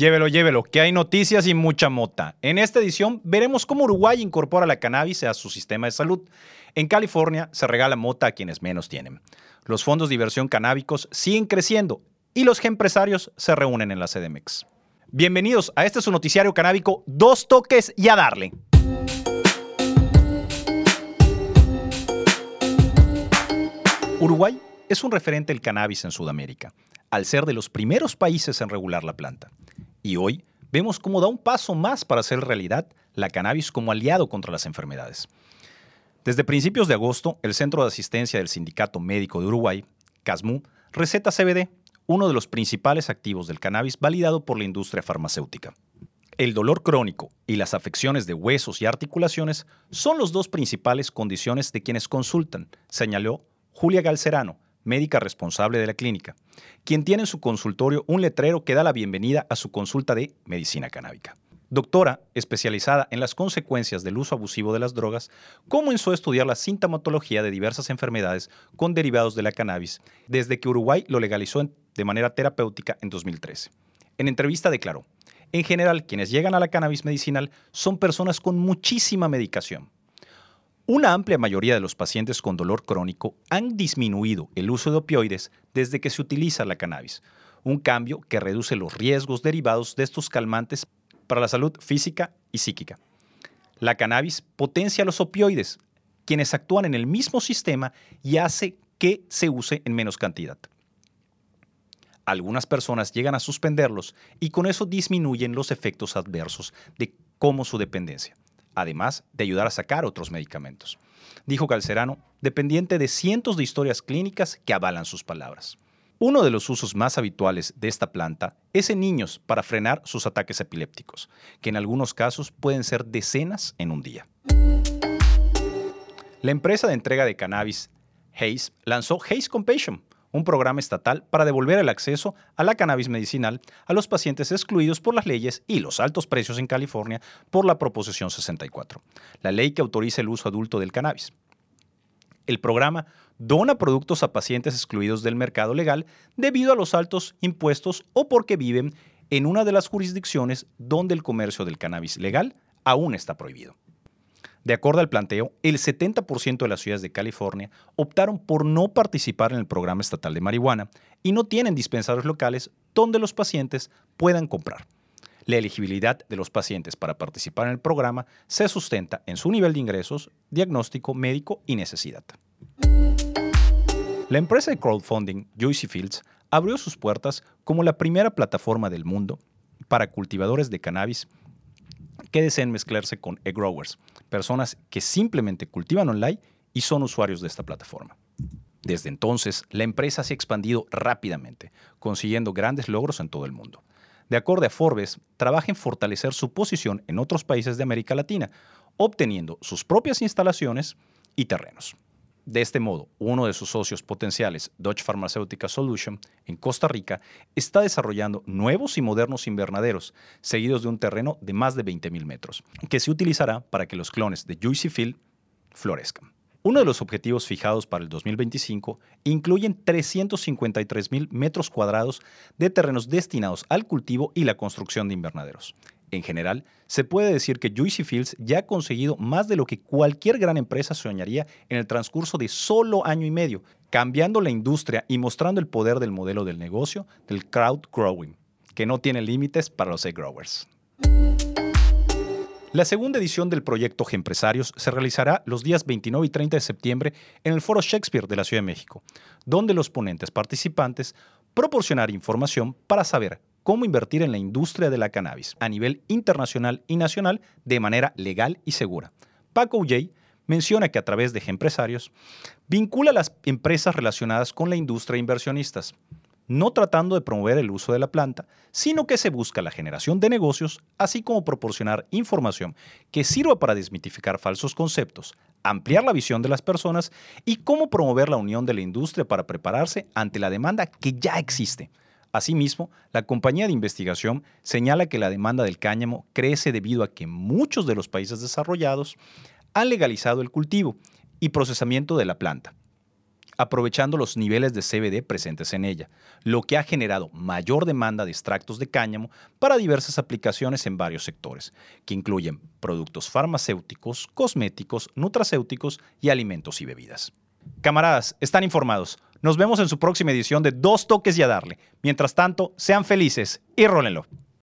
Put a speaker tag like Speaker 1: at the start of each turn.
Speaker 1: Llévelo, llévelo, que hay noticias y mucha mota. En esta edición veremos cómo Uruguay incorpora la cannabis a su sistema de salud. En California se regala mota a quienes menos tienen. Los fondos de inversión canábicos siguen creciendo y los empresarios se reúnen en la CDMX. Bienvenidos a este su noticiario canábico, dos toques y a darle. Uruguay es un referente del cannabis en Sudamérica, al ser de los primeros países en regular la planta. Y hoy vemos cómo da un paso más para hacer realidad la cannabis como aliado contra las enfermedades. Desde principios de agosto, el Centro de Asistencia del Sindicato Médico de Uruguay, CASMU, receta CBD, uno de los principales activos del cannabis validado por la industria farmacéutica. El dolor crónico y las afecciones de huesos y articulaciones son las dos principales condiciones de quienes consultan, señaló Julia Galcerano, médica responsable de la clínica, quien tiene en su consultorio un letrero que da la bienvenida a su consulta de medicina canábica. Doctora, especializada en las consecuencias del uso abusivo de las drogas, comenzó a estudiar la sintomatología de diversas enfermedades con derivados de la cannabis desde que Uruguay lo legalizó de manera terapéutica en 2013. En entrevista declaró, en general, quienes llegan a la cannabis medicinal son personas con muchísima medicación, una amplia mayoría de los pacientes con dolor crónico han disminuido el uso de opioides desde que se utiliza la cannabis, un cambio que reduce los riesgos derivados de estos calmantes para la salud física y psíquica. La cannabis potencia los opioides, quienes actúan en el mismo sistema y hace que se use en menos cantidad. Algunas personas llegan a suspenderlos y con eso disminuyen los efectos adversos de como su dependencia además de ayudar a sacar otros medicamentos. Dijo Calcerano, dependiente de cientos de historias clínicas que avalan sus palabras. Uno de los usos más habituales de esta planta es en niños para frenar sus ataques epilépticos, que en algunos casos pueden ser decenas en un día. La empresa de entrega de cannabis Haze lanzó Haze Compassion, un programa estatal para devolver el acceso a la cannabis medicinal a los pacientes excluidos por las leyes y los altos precios en California por la Proposición 64, la ley que autoriza el uso adulto del cannabis. El programa dona productos a pacientes excluidos del mercado legal debido a los altos impuestos o porque viven en una de las jurisdicciones donde el comercio del cannabis legal aún está prohibido. De acuerdo al planteo, el 70% de las ciudades de California optaron por no participar en el programa estatal de marihuana y no tienen dispensarios locales donde los pacientes puedan comprar. La elegibilidad de los pacientes para participar en el programa se sustenta en su nivel de ingresos, diagnóstico médico y necesidad. La empresa de crowdfunding Juicy Fields abrió sus puertas como la primera plataforma del mundo para cultivadores de cannabis que deseen mezclarse con e-growers, personas que simplemente cultivan online y son usuarios de esta plataforma. Desde entonces, la empresa se ha expandido rápidamente, consiguiendo grandes logros en todo el mundo. De acuerdo a Forbes, trabaja en fortalecer su posición en otros países de América Latina, obteniendo sus propias instalaciones y terrenos. De este modo, uno de sus socios potenciales, Dodge Pharmaceutical Solution, en Costa Rica, está desarrollando nuevos y modernos invernaderos, seguidos de un terreno de más de 20.000 metros, que se utilizará para que los clones de Juicy Field florezcan. Uno de los objetivos fijados para el 2025 incluyen 353.000 metros cuadrados de terrenos destinados al cultivo y la construcción de invernaderos. En general, se puede decir que Juicy Fields ya ha conseguido más de lo que cualquier gran empresa soñaría en el transcurso de solo año y medio, cambiando la industria y mostrando el poder del modelo del negocio del crowd growing, que no tiene límites para los egg growers. La segunda edición del proyecto Empresarios se realizará los días 29 y 30 de septiembre en el Foro Shakespeare de la Ciudad de México, donde los ponentes participantes proporcionarán información para saber cómo invertir en la industria de la cannabis a nivel internacional y nacional de manera legal y segura. Paco Ulley menciona que a través de empresarios vincula a las empresas relacionadas con la industria e inversionistas, no tratando de promover el uso de la planta, sino que se busca la generación de negocios, así como proporcionar información que sirva para desmitificar falsos conceptos, ampliar la visión de las personas y cómo promover la unión de la industria para prepararse ante la demanda que ya existe. Asimismo, la compañía de investigación señala que la demanda del cáñamo crece debido a que muchos de los países desarrollados han legalizado el cultivo y procesamiento de la planta. aprovechando los niveles de CBD presentes en ella, lo que ha generado mayor demanda de extractos de cáñamo para diversas aplicaciones en varios sectores, que incluyen productos farmacéuticos, cosméticos, nutracéuticos y alimentos y bebidas. Camaradas, están informados. Nos vemos en su próxima edición de Dos Toques y a Darle. Mientras tanto, sean felices y rólenlo.